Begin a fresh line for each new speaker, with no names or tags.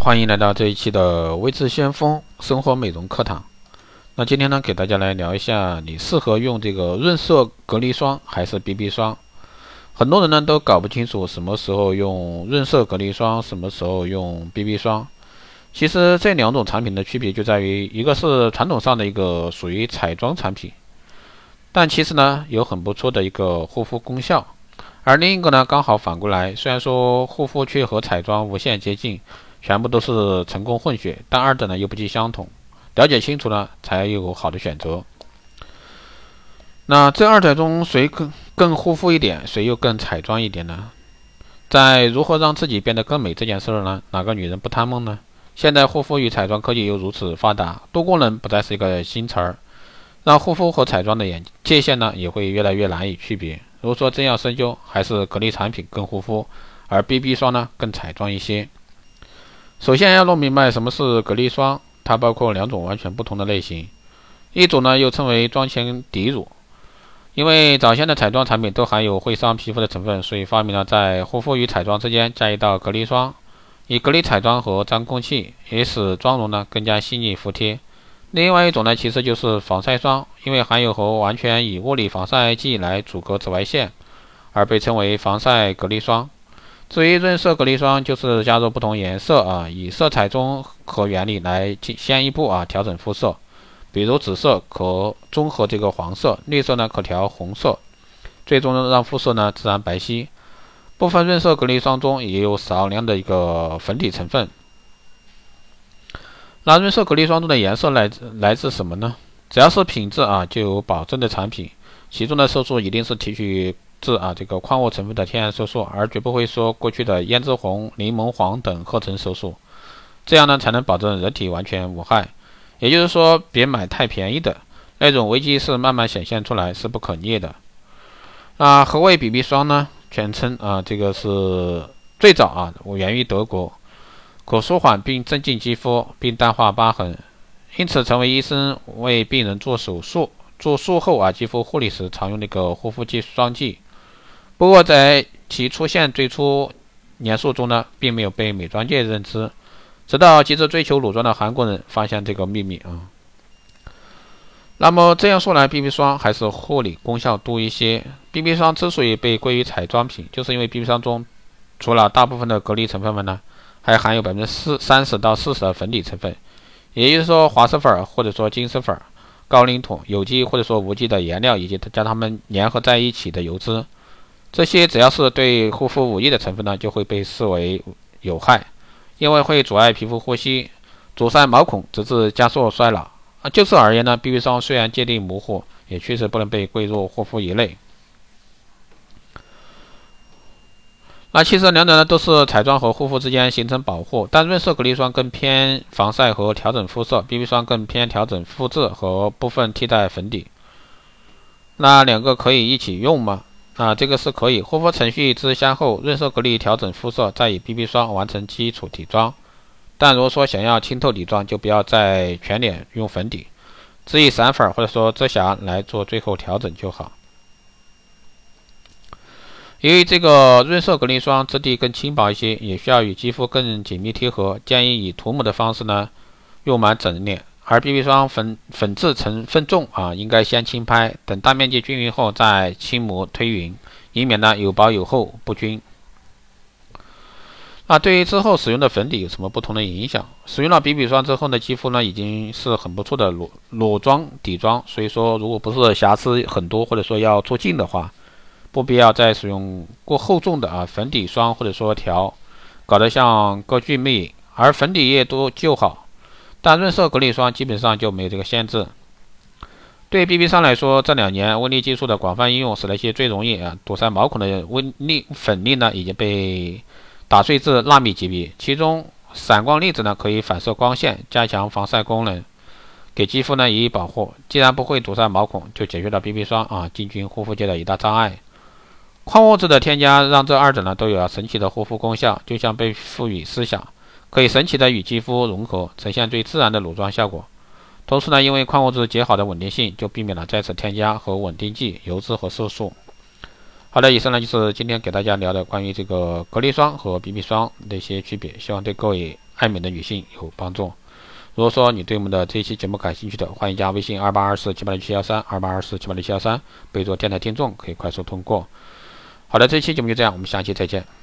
欢迎来到这一期的微智先锋生活美容课堂。那今天呢，给大家来聊一下，你适合用这个润色隔离霜还是 BB 霜？很多人呢都搞不清楚什么时候用润色隔离霜，什么时候用 BB 霜。其实这两种产品的区别就在于，一个是传统上的一个属于彩妆产品，但其实呢有很不错的一个护肤功效；而另一个呢刚好反过来，虽然说护肤却和彩妆无限接近。全部都是成功混血，但二者呢又不尽相同，了解清楚呢才有好的选择。那这二者中谁更更护肤一点，谁又更彩妆一点呢？在如何让自己变得更美这件事儿呢，哪个女人不贪梦呢？现在护肤与彩妆科技又如此发达，多功能不再是一个新词儿，让护肤和彩妆的眼界限呢也会越来越难以区别。如果说真要深究，还是隔离产品更护肤，而 BB 霜呢更彩妆一些。首先要弄明白什么是隔离霜，它包括两种完全不同的类型，一种呢又称为妆前底乳，因为早先的彩妆产品都含有会伤皮肤的成分，所以发明了在护肤与彩妆之间加一道隔离霜，以隔离彩妆和脏空气，也使妆容呢更加细腻服帖。另外一种呢其实就是防晒霜，因为含有和完全以物理防晒剂来阻隔紫外线，而被称为防晒隔离霜。至于润色隔离霜，就是加入不同颜色啊，以色彩中和原理来进先一步啊调整肤色。比如紫色可中和这个黄色，绿色呢可调红色，最终让肤色呢自然白皙。部分润色隔离霜中也有少量的一个粉底成分。那润色隔离霜中的颜色来自来自什么呢？只要是品质啊就有保证的产品，其中的色素一定是提取。自啊这个矿物成分的天然色素，而绝不会说过去的胭脂红、柠檬黄等合成色素，这样呢才能保证人体完全无害。也就是说，别买太便宜的那种，危机是慢慢显现出来，是不可逆的。那，何谓 BB 霜呢？全称啊，这个是最早啊，我源于德国，可舒缓并镇静肌肤，并淡化疤痕，因此成为医生为病人做手术、做术后啊肌肤护理时常用的一个护肤剂霜剂。不过，在其出现最初年数中呢，并没有被美妆界认知，直到急着追求裸妆的韩国人发现这个秘密啊。那么这样说来，BB 霜还是护理功效多一些。BB 霜之所以被归于彩妆品，就是因为 BB 霜中除了大部分的隔离成分外呢，还含有百分之四三十到四十的粉底成分，也就是说滑石粉或者说金丝粉、高岭土、有机或者说无机的颜料，以及将它们粘合在一起的油脂。这些只要是对护肤无益的成分呢，就会被视为有害，因为会阻碍皮肤呼吸，阻塞毛孔，直至加速衰老。啊，就此而言呢，BB 霜虽然界定模糊，也确实不能被归入护肤一类。那其实两者呢都是彩妆和护肤之间形成保护，但润色隔离霜更偏防晒和调整肤色，BB 霜更偏调整肤质和部分替代粉底。那两个可以一起用吗？啊，这个是可以护肤程序之先后，润色隔离调整肤色，再以 BB 霜完成基础底妆。但如果说想要清透底妆，就不要在全脸用粉底，只以散粉或者说遮瑕来做最后调整就好。由于这个润色隔离霜质地更轻薄一些，也需要与肌肤更紧密贴合，建议以涂抹的方式呢，用满整脸。而 BB 霜粉粉质成分重啊，应该先轻拍，等大面积均匀后再轻抹推匀，以免呢有薄有厚不均。那对于之后使用的粉底有什么不同的影响？使用了 BB 霜之后呢，肌肤呢已经是很不错的裸裸妆底妆，所以说如果不是瑕疵很多或者说要做镜的话，不必要再使用过厚重的啊粉底霜或者说调，搞得像歌剧魅影，而粉底液多就好。但润色隔离霜基本上就没有这个限制。对 BB 霜来说，这两年微粒技术的广泛应用，使那些最容易啊堵塞毛孔的微粒粉粒呢，已经被打碎至纳米级别。其中闪光粒子呢，可以反射光线，加强防晒功能，给肌肤呢予以保护。既然不会堵塞毛孔，就解决了 BB 霜啊进军护肤界的一大障碍。矿物质的添加，让这二者呢都有了神奇的护肤功效，就像被赋予思想。可以神奇的与肌肤融合，呈现最自然的裸妆效果。同时呢，因为矿物质极好的稳定性，就避免了再次添加和稳定剂、油脂和色素。好的，以上呢就是今天给大家聊的关于这个隔离霜和 BB 霜的一些区别，希望对各位爱美的女性有帮助。如果说你对我们的这一期节目感兴趣的，欢迎加微信二八二四七八六七幺三二八二四七八六七幺三，备注电台听众，可以快速通过。好的，这期节目就这样，我们下期再见。